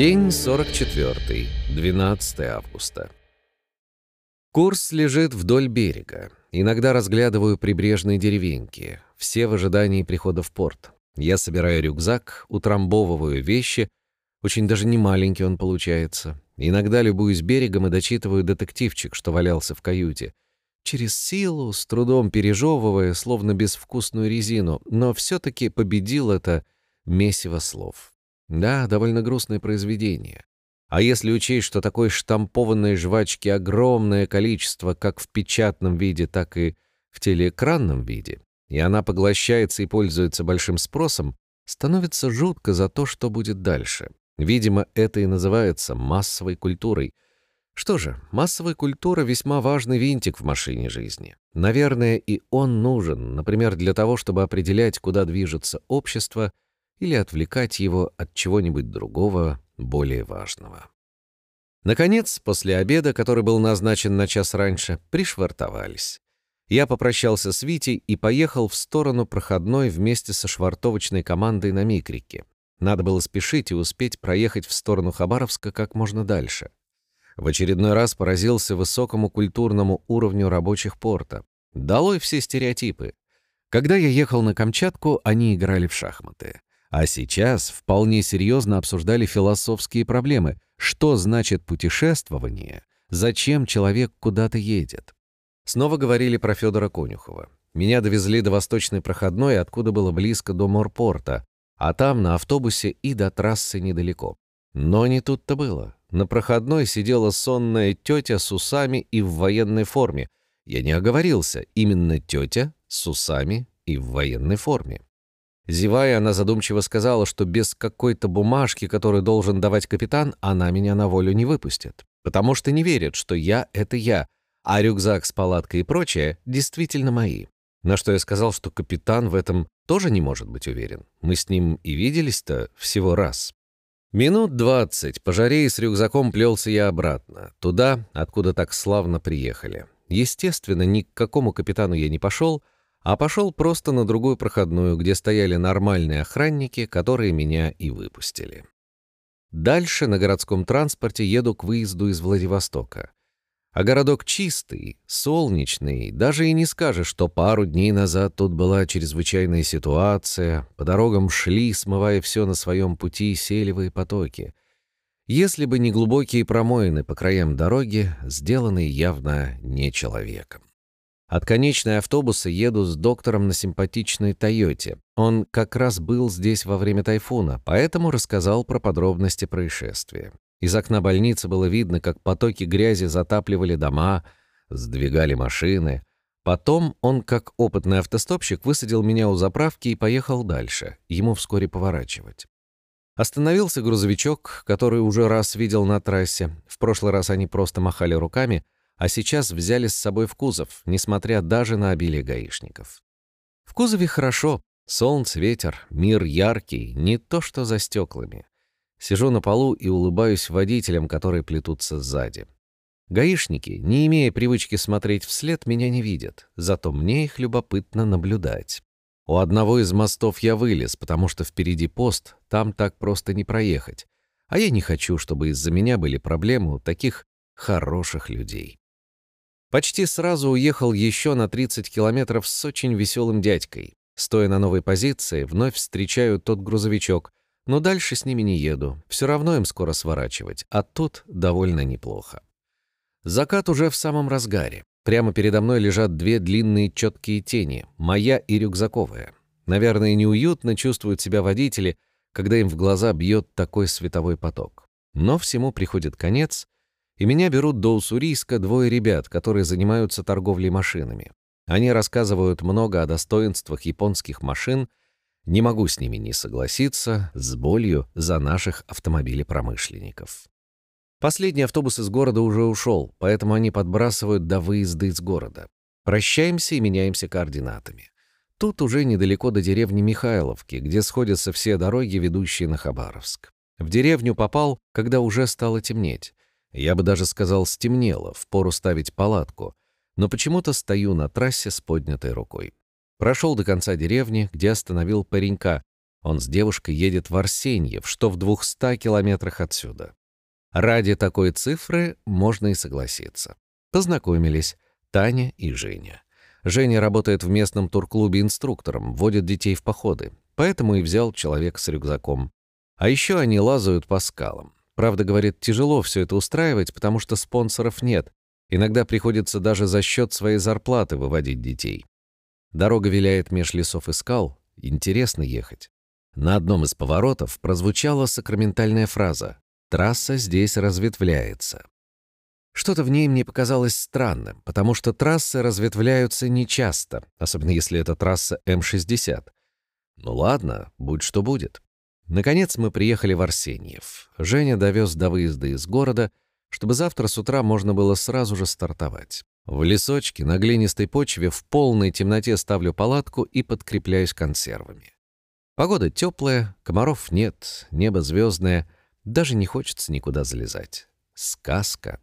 День 44, 12 августа. Курс лежит вдоль берега. Иногда разглядываю прибрежные деревеньки, все в ожидании прихода в порт. Я собираю рюкзак, утрамбовываю вещи, очень даже не маленький он получается. Иногда любуюсь берегом и дочитываю детективчик, что валялся в каюте. Через силу, с трудом пережевывая, словно безвкусную резину, но все-таки победил это месиво слов. Да, довольно грустное произведение. А если учесть, что такой штампованной жвачки огромное количество как в печатном виде, так и в телеэкранном виде, и она поглощается и пользуется большим спросом, становится жутко за то, что будет дальше. Видимо, это и называется массовой культурой. Что же, массовая культура — весьма важный винтик в машине жизни. Наверное, и он нужен, например, для того, чтобы определять, куда движется общество — или отвлекать его от чего-нибудь другого, более важного. Наконец, после обеда, который был назначен на час раньше, пришвартовались. Я попрощался с Витей и поехал в сторону проходной вместе со швартовочной командой на Микрике. Надо было спешить и успеть проехать в сторону Хабаровска как можно дальше. В очередной раз поразился высокому культурному уровню рабочих порта. Долой все стереотипы. Когда я ехал на Камчатку, они играли в шахматы. А сейчас вполне серьезно обсуждали философские проблемы. Что значит путешествование? Зачем человек куда-то едет? Снова говорили про Федора Конюхова. Меня довезли до Восточной проходной, откуда было близко до морпорта, а там на автобусе и до трассы недалеко. Но не тут-то было. На проходной сидела сонная тетя с усами и в военной форме. Я не оговорился, именно тетя с усами и в военной форме. Зевая, она задумчиво сказала, что без какой-то бумажки, которую должен давать капитан, она меня на волю не выпустит. Потому что не верит, что я — это я, а рюкзак с палаткой и прочее действительно мои. На что я сказал, что капитан в этом тоже не может быть уверен. Мы с ним и виделись-то всего раз. Минут двадцать по жаре с рюкзаком плелся я обратно, туда, откуда так славно приехали. Естественно, ни к какому капитану я не пошел, а пошел просто на другую проходную, где стояли нормальные охранники, которые меня и выпустили. Дальше на городском транспорте еду к выезду из Владивостока. А городок чистый, солнечный, даже и не скажешь, что пару дней назад тут была чрезвычайная ситуация, по дорогам шли, смывая все на своем пути селевые потоки. Если бы не глубокие промоины по краям дороги, сделанные явно не человеком. От конечной автобуса еду с доктором на симпатичной «Тойоте». Он как раз был здесь во время тайфуна, поэтому рассказал про подробности происшествия. Из окна больницы было видно, как потоки грязи затапливали дома, сдвигали машины. Потом он, как опытный автостопщик, высадил меня у заправки и поехал дальше, ему вскоре поворачивать. Остановился грузовичок, который уже раз видел на трассе. В прошлый раз они просто махали руками — а сейчас взяли с собой в кузов, несмотря даже на обилие гаишников. В кузове хорошо, солнце, ветер, мир яркий, не то что за стеклами. Сижу на полу и улыбаюсь водителям, которые плетутся сзади. Гаишники, не имея привычки смотреть вслед, меня не видят, зато мне их любопытно наблюдать. У одного из мостов я вылез, потому что впереди пост, там так просто не проехать. А я не хочу, чтобы из-за меня были проблемы у таких хороших людей. Почти сразу уехал еще на 30 километров с очень веселым дядькой. Стоя на новой позиции, вновь встречаю тот грузовичок, но дальше с ними не еду. Все равно им скоро сворачивать, а тут довольно неплохо. Закат уже в самом разгаре. Прямо передо мной лежат две длинные четкие тени, моя и рюкзаковая. Наверное, неуютно чувствуют себя водители, когда им в глаза бьет такой световой поток. Но всему приходит конец — и меня берут до Уссурийска двое ребят, которые занимаются торговлей машинами. Они рассказывают много о достоинствах японских машин, не могу с ними не согласиться, с болью за наших автомобилепромышленников. Последний автобус из города уже ушел, поэтому они подбрасывают до выезда из города. Прощаемся и меняемся координатами. Тут уже недалеко до деревни Михайловки, где сходятся все дороги, ведущие на Хабаровск. В деревню попал, когда уже стало темнеть. Я бы даже сказал, стемнело, впору ставить палатку, но почему-то стою на трассе с поднятой рукой. Прошел до конца деревни, где остановил паренька. Он с девушкой едет в Арсеньев, что в 200 километрах отсюда. Ради такой цифры можно и согласиться. Познакомились Таня и Женя. Женя работает в местном турклубе инструктором, водит детей в походы, поэтому и взял человек с рюкзаком. А еще они лазают по скалам. Правда, говорит, тяжело все это устраивать, потому что спонсоров нет. Иногда приходится даже за счет своей зарплаты выводить детей. Дорога виляет меж лесов и скал, интересно ехать. На одном из поворотов прозвучала сакраментальная фраза «Трасса здесь разветвляется». Что-то в ней мне показалось странным, потому что трассы разветвляются нечасто, особенно если это трасса М-60. Ну ладно, будь что будет. Наконец мы приехали в Арсеньев. Женя довез до выезда из города, чтобы завтра с утра можно было сразу же стартовать. В лесочке на глинистой почве в полной темноте ставлю палатку и подкрепляюсь консервами. Погода теплая, комаров нет, небо звездное, даже не хочется никуда залезать. Сказка.